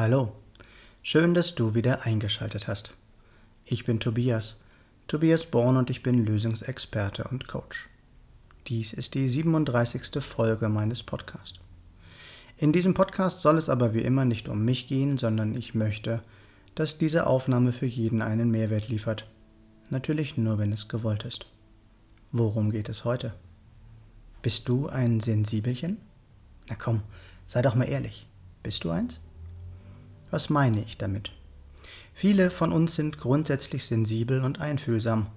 Hallo, schön, dass du wieder eingeschaltet hast. Ich bin Tobias, Tobias Born und ich bin Lösungsexperte und Coach. Dies ist die 37. Folge meines Podcasts. In diesem Podcast soll es aber wie immer nicht um mich gehen, sondern ich möchte, dass diese Aufnahme für jeden einen Mehrwert liefert. Natürlich nur, wenn es gewollt ist. Worum geht es heute? Bist du ein Sensibelchen? Na komm, sei doch mal ehrlich. Bist du eins? Was meine ich damit? Viele von uns sind grundsätzlich sensibel und einfühlsam,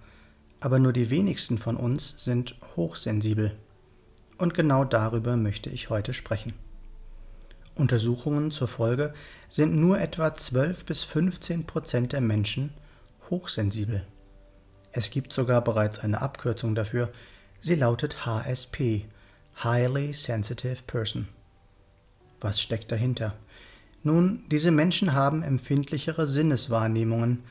aber nur die wenigsten von uns sind hochsensibel. Und genau darüber möchte ich heute sprechen. Untersuchungen zur Folge sind nur etwa 12 bis 15 Prozent der Menschen hochsensibel. Es gibt sogar bereits eine Abkürzung dafür. Sie lautet HSP, Highly Sensitive Person. Was steckt dahinter? Nun, diese Menschen haben empfindlichere Sinneswahrnehmungen,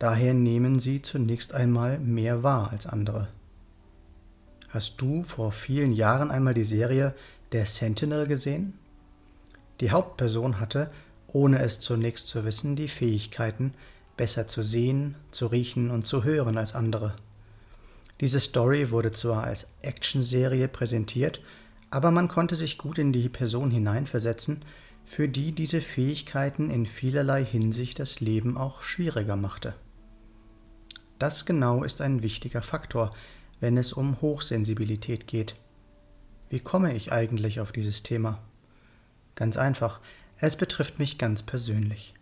daher nehmen sie zunächst einmal mehr wahr als andere. Hast du vor vielen Jahren einmal die Serie Der Sentinel gesehen? Die Hauptperson hatte, ohne es zunächst zu wissen, die Fähigkeiten, besser zu sehen, zu riechen und zu hören als andere. Diese Story wurde zwar als Actionserie präsentiert, aber man konnte sich gut in die Person hineinversetzen für die diese Fähigkeiten in vielerlei Hinsicht das Leben auch schwieriger machte. Das genau ist ein wichtiger Faktor, wenn es um Hochsensibilität geht. Wie komme ich eigentlich auf dieses Thema? Ganz einfach, es betrifft mich ganz persönlich.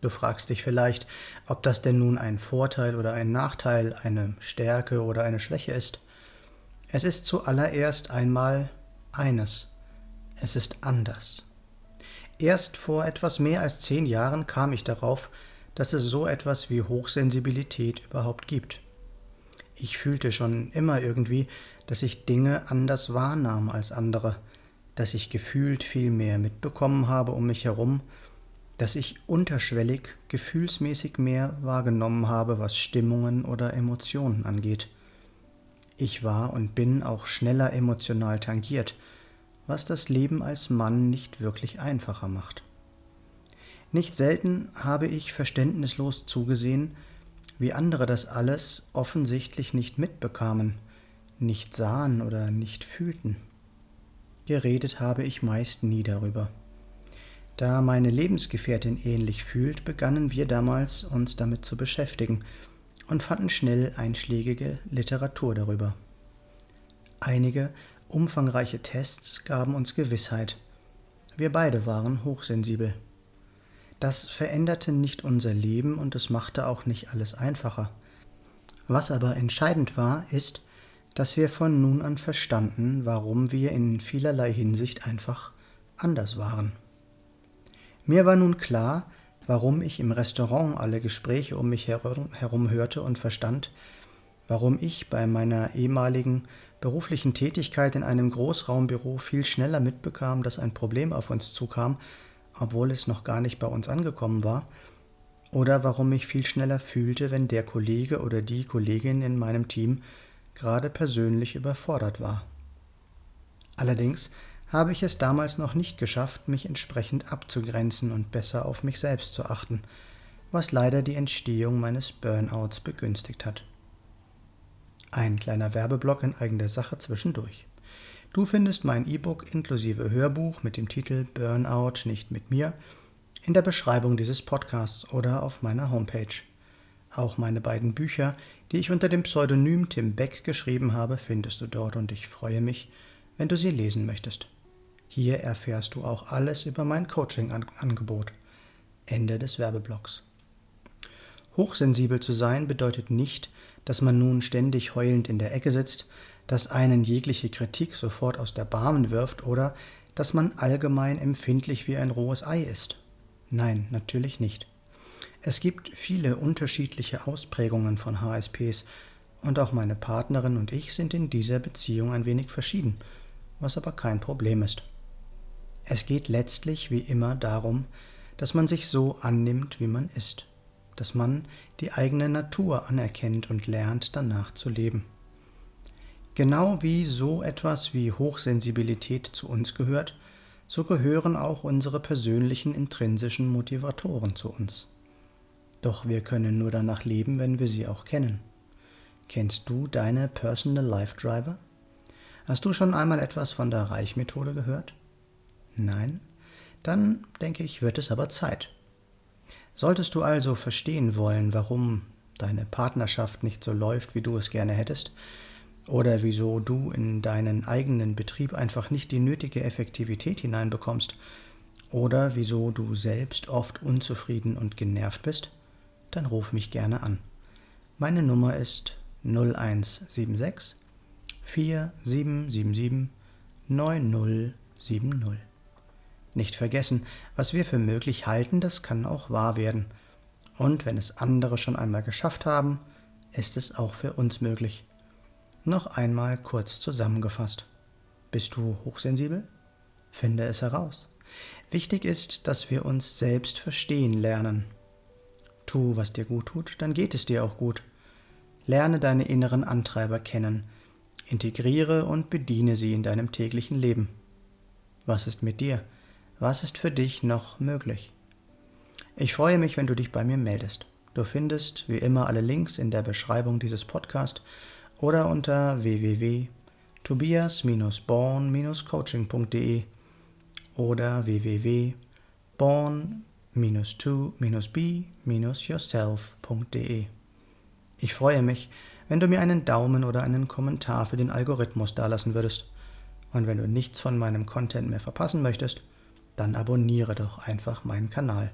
Du fragst dich vielleicht, ob das denn nun ein Vorteil oder ein Nachteil, eine Stärke oder eine Schwäche ist. Es ist zuallererst einmal eines. Es ist anders. Erst vor etwas mehr als zehn Jahren kam ich darauf, dass es so etwas wie Hochsensibilität überhaupt gibt. Ich fühlte schon immer irgendwie, dass ich Dinge anders wahrnahm als andere, dass ich gefühlt viel mehr mitbekommen habe um mich herum, dass ich unterschwellig gefühlsmäßig mehr wahrgenommen habe, was Stimmungen oder Emotionen angeht. Ich war und bin auch schneller emotional tangiert, was das Leben als Mann nicht wirklich einfacher macht. Nicht selten habe ich verständnislos zugesehen, wie andere das alles offensichtlich nicht mitbekamen, nicht sahen oder nicht fühlten. Geredet habe ich meist nie darüber. Da meine Lebensgefährtin ähnlich fühlt, begannen wir damals uns damit zu beschäftigen und fanden schnell einschlägige Literatur darüber. Einige Umfangreiche Tests gaben uns Gewissheit. Wir beide waren hochsensibel. Das veränderte nicht unser Leben und es machte auch nicht alles einfacher. Was aber entscheidend war, ist, dass wir von nun an verstanden, warum wir in vielerlei Hinsicht einfach anders waren. Mir war nun klar, warum ich im Restaurant alle Gespräche um mich herum hörte und verstand, warum ich bei meiner ehemaligen beruflichen Tätigkeit in einem Großraumbüro viel schneller mitbekam, dass ein Problem auf uns zukam, obwohl es noch gar nicht bei uns angekommen war, oder warum ich viel schneller fühlte, wenn der Kollege oder die Kollegin in meinem Team gerade persönlich überfordert war. Allerdings habe ich es damals noch nicht geschafft, mich entsprechend abzugrenzen und besser auf mich selbst zu achten, was leider die Entstehung meines Burnouts begünstigt hat. Ein kleiner Werbeblock in eigener Sache zwischendurch. Du findest mein E-Book inklusive Hörbuch mit dem Titel Burnout nicht mit mir in der Beschreibung dieses Podcasts oder auf meiner Homepage. Auch meine beiden Bücher, die ich unter dem Pseudonym Tim Beck geschrieben habe, findest du dort und ich freue mich, wenn du sie lesen möchtest. Hier erfährst du auch alles über mein Coaching-Angebot. Ende des Werbeblocks. Hochsensibel zu sein bedeutet nicht, dass man nun ständig heulend in der Ecke sitzt, dass einen jegliche Kritik sofort aus der Bahn wirft oder dass man allgemein empfindlich wie ein rohes Ei ist. Nein, natürlich nicht. Es gibt viele unterschiedliche Ausprägungen von HSPs und auch meine Partnerin und ich sind in dieser Beziehung ein wenig verschieden, was aber kein Problem ist. Es geht letztlich wie immer darum, dass man sich so annimmt, wie man ist dass man die eigene Natur anerkennt und lernt danach zu leben. Genau wie so etwas wie Hochsensibilität zu uns gehört, so gehören auch unsere persönlichen intrinsischen Motivatoren zu uns. Doch wir können nur danach leben, wenn wir sie auch kennen. Kennst du deine Personal Life Driver? Hast du schon einmal etwas von der Reichmethode gehört? Nein? Dann denke ich, wird es aber Zeit. Solltest du also verstehen wollen, warum deine Partnerschaft nicht so läuft, wie du es gerne hättest, oder wieso du in deinen eigenen Betrieb einfach nicht die nötige Effektivität hineinbekommst, oder wieso du selbst oft unzufrieden und genervt bist, dann ruf mich gerne an. Meine Nummer ist 0176 4777 9070. Nicht vergessen, was wir für möglich halten, das kann auch wahr werden. Und wenn es andere schon einmal geschafft haben, ist es auch für uns möglich. Noch einmal kurz zusammengefasst. Bist du hochsensibel? Finde es heraus. Wichtig ist, dass wir uns selbst verstehen lernen. Tu, was dir gut tut, dann geht es dir auch gut. Lerne deine inneren Antreiber kennen, integriere und bediene sie in deinem täglichen Leben. Was ist mit dir? Was ist für dich noch möglich? Ich freue mich, wenn du dich bei mir meldest. Du findest wie immer alle Links in der Beschreibung dieses Podcasts oder unter www.tobias-born-coaching.de oder www.born-to-be-yourself.de. Ich freue mich, wenn du mir einen Daumen oder einen Kommentar für den Algorithmus dalassen würdest. Und wenn du nichts von meinem Content mehr verpassen möchtest, dann abonniere doch einfach meinen Kanal.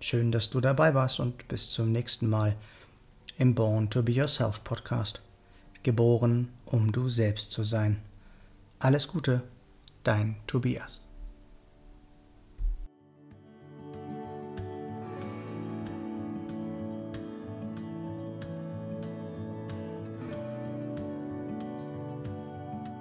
Schön, dass du dabei warst und bis zum nächsten Mal im Born to Be Yourself Podcast geboren, um du selbst zu sein. Alles Gute, dein Tobias.